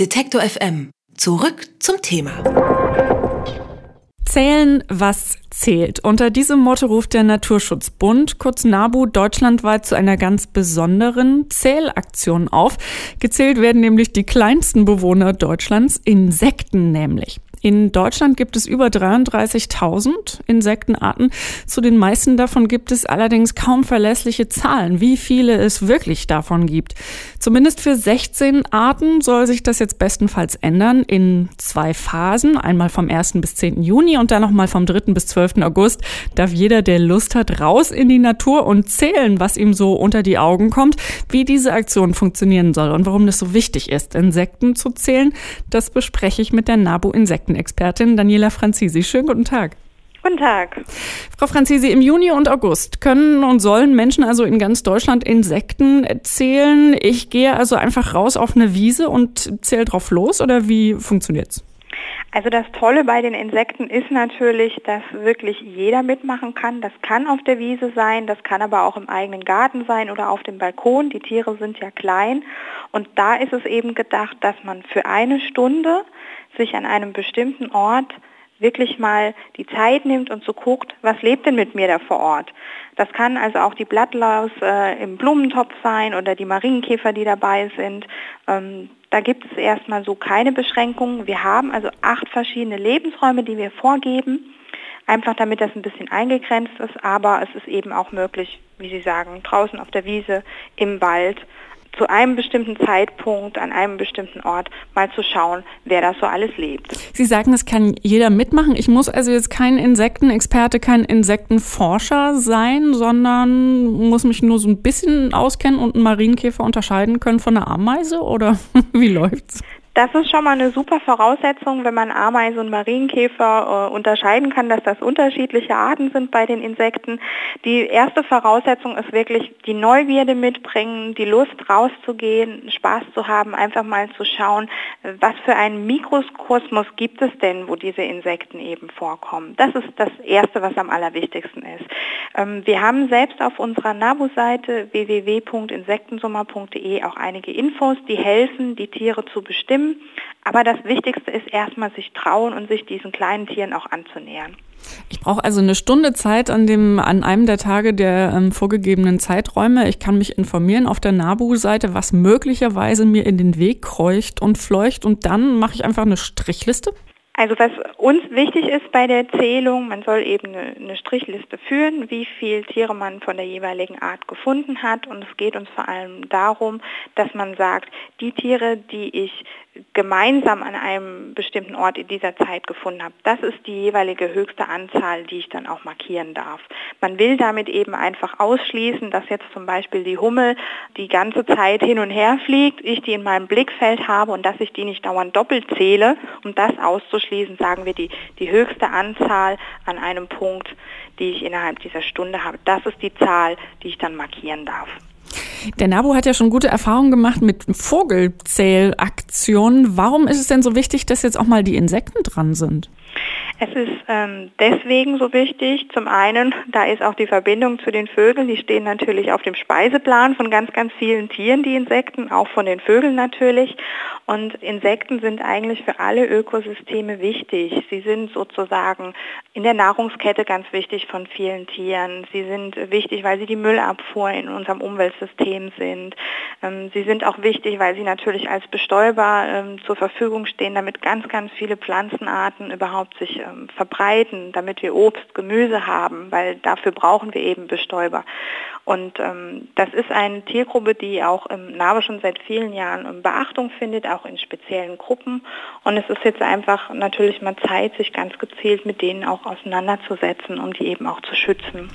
Detektor FM. Zurück zum Thema. Zählen, was zählt. Unter diesem Motto ruft der Naturschutzbund, kurz NABU, deutschlandweit zu einer ganz besonderen Zählaktion auf. Gezählt werden nämlich die kleinsten Bewohner Deutschlands, Insekten nämlich. In Deutschland gibt es über 33.000 Insektenarten. Zu den meisten davon gibt es allerdings kaum verlässliche Zahlen, wie viele es wirklich davon gibt. Zumindest für 16 Arten soll sich das jetzt bestenfalls ändern in zwei Phasen. Einmal vom 1. bis 10. Juni und dann nochmal vom 3. bis 12. August darf jeder, der Lust hat, raus in die Natur und zählen, was ihm so unter die Augen kommt. Wie diese Aktion funktionieren soll und warum das so wichtig ist, Insekten zu zählen, das bespreche ich mit der NABU Insekten Insektenexpertin Daniela Franzisi. Schönen guten Tag. Guten Tag. Frau Franzisi, im Juni und August können und sollen Menschen also in ganz Deutschland Insekten zählen. Ich gehe also einfach raus auf eine Wiese und zähle drauf los oder wie funktioniert's? Also das Tolle bei den Insekten ist natürlich, dass wirklich jeder mitmachen kann. Das kann auf der Wiese sein, das kann aber auch im eigenen Garten sein oder auf dem Balkon. Die Tiere sind ja klein und da ist es eben gedacht, dass man für eine Stunde sich an einem bestimmten Ort wirklich mal die Zeit nimmt und so guckt, was lebt denn mit mir da vor Ort. Das kann also auch die Blattlaus äh, im Blumentopf sein oder die Marienkäfer, die dabei sind. Ähm, da gibt es erstmal so keine Beschränkungen. Wir haben also acht verschiedene Lebensräume, die wir vorgeben, einfach damit das ein bisschen eingegrenzt ist, aber es ist eben auch möglich, wie Sie sagen, draußen auf der Wiese, im Wald zu einem bestimmten Zeitpunkt an einem bestimmten Ort mal zu schauen, wer da so alles lebt. Sie sagen, es kann jeder mitmachen. Ich muss also jetzt kein Insektenexperte, kein Insektenforscher sein, sondern muss mich nur so ein bisschen auskennen und einen Marienkäfer unterscheiden können von einer Ameise oder wie läuft's? Das ist schon mal eine super Voraussetzung, wenn man Ameisen und Marienkäfer äh, unterscheiden kann, dass das unterschiedliche Arten sind bei den Insekten. Die erste Voraussetzung ist wirklich die Neugierde mitbringen, die Lust rauszugehen, Spaß zu haben, einfach mal zu schauen, was für einen Mikrokosmos gibt es denn, wo diese Insekten eben vorkommen. Das ist das Erste, was am allerwichtigsten ist. Ähm, wir haben selbst auf unserer NABU-Seite www.insektensummer.de auch einige Infos, die helfen, die Tiere zu bestimmen Themen. Aber das Wichtigste ist erstmal sich trauen und sich diesen kleinen Tieren auch anzunähern. Ich brauche also eine Stunde Zeit an, dem, an einem der Tage der ähm, vorgegebenen Zeiträume. Ich kann mich informieren auf der NABU-Seite, was möglicherweise mir in den Weg kreucht und fleucht. Und dann mache ich einfach eine Strichliste. Also was uns wichtig ist bei der Zählung, man soll eben eine, eine, Strichliste führen, wie viele Tiere man von der jeweiligen Art gefunden hat. Und es geht uns vor allem darum, dass man sagt, die Tiere, die ich gemeinsam an einem bestimmten Ort in dieser Zeit gefunden habe. Das ist die jeweilige höchste Anzahl, die ich dann auch markieren darf. Man will damit eben einfach ausschließen, dass jetzt zum Beispiel die Hummel die ganze Zeit hin und her fliegt, ich die in meinem Blickfeld habe und dass ich die nicht dauernd doppelt zähle. Um das auszuschließen, sagen wir die, die höchste Anzahl an einem Punkt, die ich innerhalb dieser Stunde habe. Das ist die Zahl, die ich dann markieren darf. Der NABU hat ja schon gute Erfahrungen gemacht mit Vogelzählaktionen. Warum ist es denn so wichtig, dass jetzt auch mal die Insekten dran sind? Es ist ähm, deswegen so wichtig. Zum einen, da ist auch die Verbindung zu den Vögeln. Die stehen natürlich auf dem Speiseplan von ganz, ganz vielen Tieren, die Insekten, auch von den Vögeln natürlich. Und Insekten sind eigentlich für alle Ökosysteme wichtig. Sie sind sozusagen in der Nahrungskette ganz wichtig von vielen Tieren. Sie sind wichtig, weil sie die Müllabfuhr in unserem Umweltsystem sind. Ähm, sie sind auch wichtig, weil sie natürlich als Bestäuber ähm, zur Verfügung stehen, damit ganz, ganz viele Pflanzenarten überhaupt sich ähm, verbreiten, damit wir Obst, Gemüse haben, weil dafür brauchen wir eben Bestäuber. Und ähm, das ist eine Tiergruppe, die auch im NABE schon seit vielen Jahren ähm, Beachtung findet, auch in speziellen Gruppen. Und es ist jetzt einfach natürlich mal Zeit, sich ganz gezielt mit denen auch auseinanderzusetzen, um die eben auch zu schützen.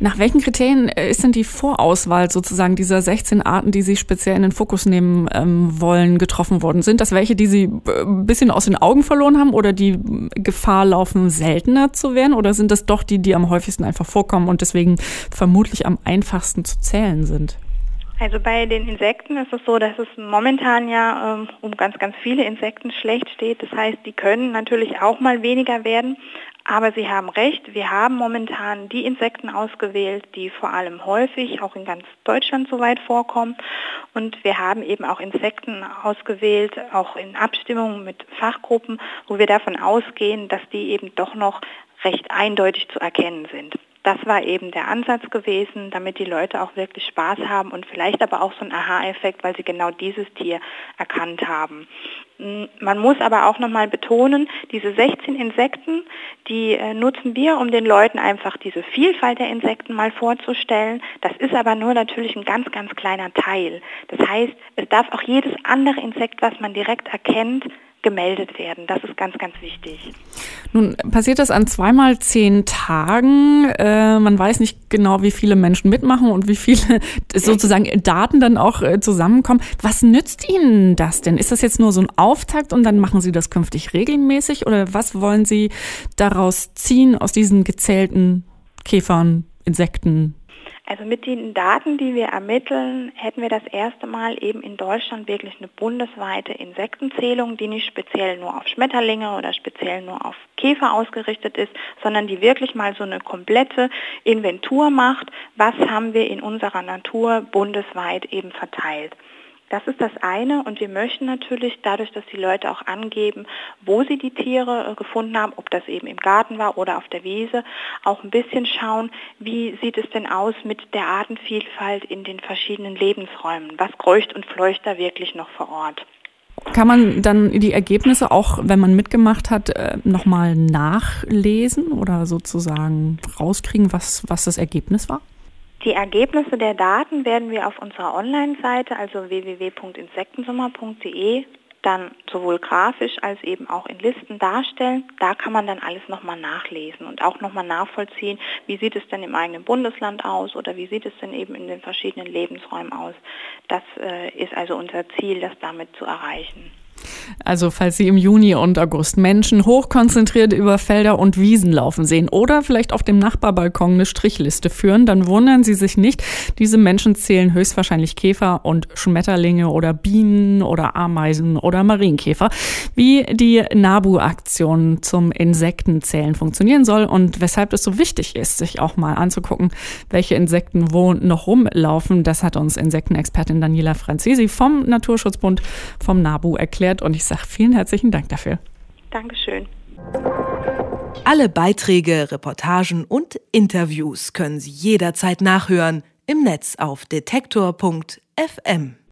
Nach welchen Kriterien äh, ist denn die Vorauswahl sozusagen dieser 16 Arten, die Sie speziell in den Fokus nehmen ähm, wollen, getroffen worden? Sind das welche, die Sie äh, ein bisschen aus den Augen verloren haben oder die Gefahr laufen, seltener zu werden? Oder sind das doch die, die am häufigsten einfach vorkommen und deswegen vermutlich am einfachsten zu zählen sind? Also bei den Insekten ist es so, dass es momentan ja ähm, um ganz, ganz viele Insekten schlecht steht. Das heißt, die können natürlich auch mal weniger werden. Aber Sie haben recht, wir haben momentan die Insekten ausgewählt, die vor allem häufig auch in ganz Deutschland soweit vorkommen. Und wir haben eben auch Insekten ausgewählt, auch in Abstimmung mit Fachgruppen, wo wir davon ausgehen, dass die eben doch noch recht eindeutig zu erkennen sind. Das war eben der Ansatz gewesen, damit die Leute auch wirklich Spaß haben und vielleicht aber auch so ein Aha-Effekt, weil sie genau dieses Tier erkannt haben. Mm, man muss aber auch nochmal betonen, diese 16 Insekten, die äh, nutzen wir, um den Leuten einfach diese Vielfalt der Insekten mal vorzustellen. Das ist aber nur natürlich ein ganz, ganz kleiner Teil. Das heißt, es darf auch jedes andere Insekt, was man direkt erkennt, gemeldet werden. Das ist ganz, ganz wichtig. Nun passiert das an zweimal zehn Tagen. Äh, man weiß nicht genau, wie viele Menschen mitmachen und wie viele sozusagen Daten dann auch äh, zusammenkommen. Was nützt Ihnen das denn? Ist das jetzt nur so ein Auftakt und dann machen Sie das künftig regelmäßig oder was wollen Sie daraus ziehen aus diesen gezählten Käfern, Insekten, also mit den Daten, die wir ermitteln, hätten wir das erste Mal eben in Deutschland wirklich eine bundesweite Insektenzählung, die nicht speziell nur auf Schmetterlinge oder speziell nur auf Käfer ausgerichtet ist, sondern die wirklich mal so eine komplette Inventur macht, was haben wir in unserer Natur bundesweit eben verteilt. Das ist das eine und wir möchten natürlich dadurch, dass die Leute auch angeben, wo sie die Tiere äh, gefunden haben, ob das eben im Garten war oder auf der Wiese, auch ein bisschen schauen, wie sieht es denn aus mit der Artenvielfalt in den verschiedenen Lebensräumen. Was kreucht und fleucht da wirklich noch vor Ort? Kann man dann die Ergebnisse auch, wenn man mitgemacht hat, äh, nochmal nachlesen oder sozusagen rauskriegen, was, was das Ergebnis war? Die Ergebnisse der Daten werden wir auf unserer Online-Seite, also www.insektensommer.de, dann sowohl grafisch als eben auch in Listen darstellen. Da kann man dann alles nochmal nachlesen und auch nochmal nachvollziehen, wie sieht es denn im eigenen Bundesland aus oder wie sieht es denn eben in den verschiedenen Lebensräumen aus. Das äh, ist also unser Ziel, das damit zu erreichen. Also falls Sie im Juni und August Menschen hochkonzentriert über Felder und Wiesen laufen sehen oder vielleicht auf dem Nachbarbalkon eine Strichliste führen, dann wundern Sie sich nicht. Diese Menschen zählen höchstwahrscheinlich Käfer und Schmetterlinge oder Bienen oder Ameisen oder Marienkäfer. Wie die NABU-Aktion zum Insektenzählen funktionieren soll und weshalb es so wichtig ist, sich auch mal anzugucken, welche Insekten wo noch rumlaufen, das hat uns Insektenexpertin Daniela Franzesi vom Naturschutzbund vom NABU erklärt erklärt und ich sage vielen herzlichen Dank dafür. Dankeschön. Alle Beiträge, Reportagen und Interviews können Sie jederzeit nachhören im Netz auf detektor.fm.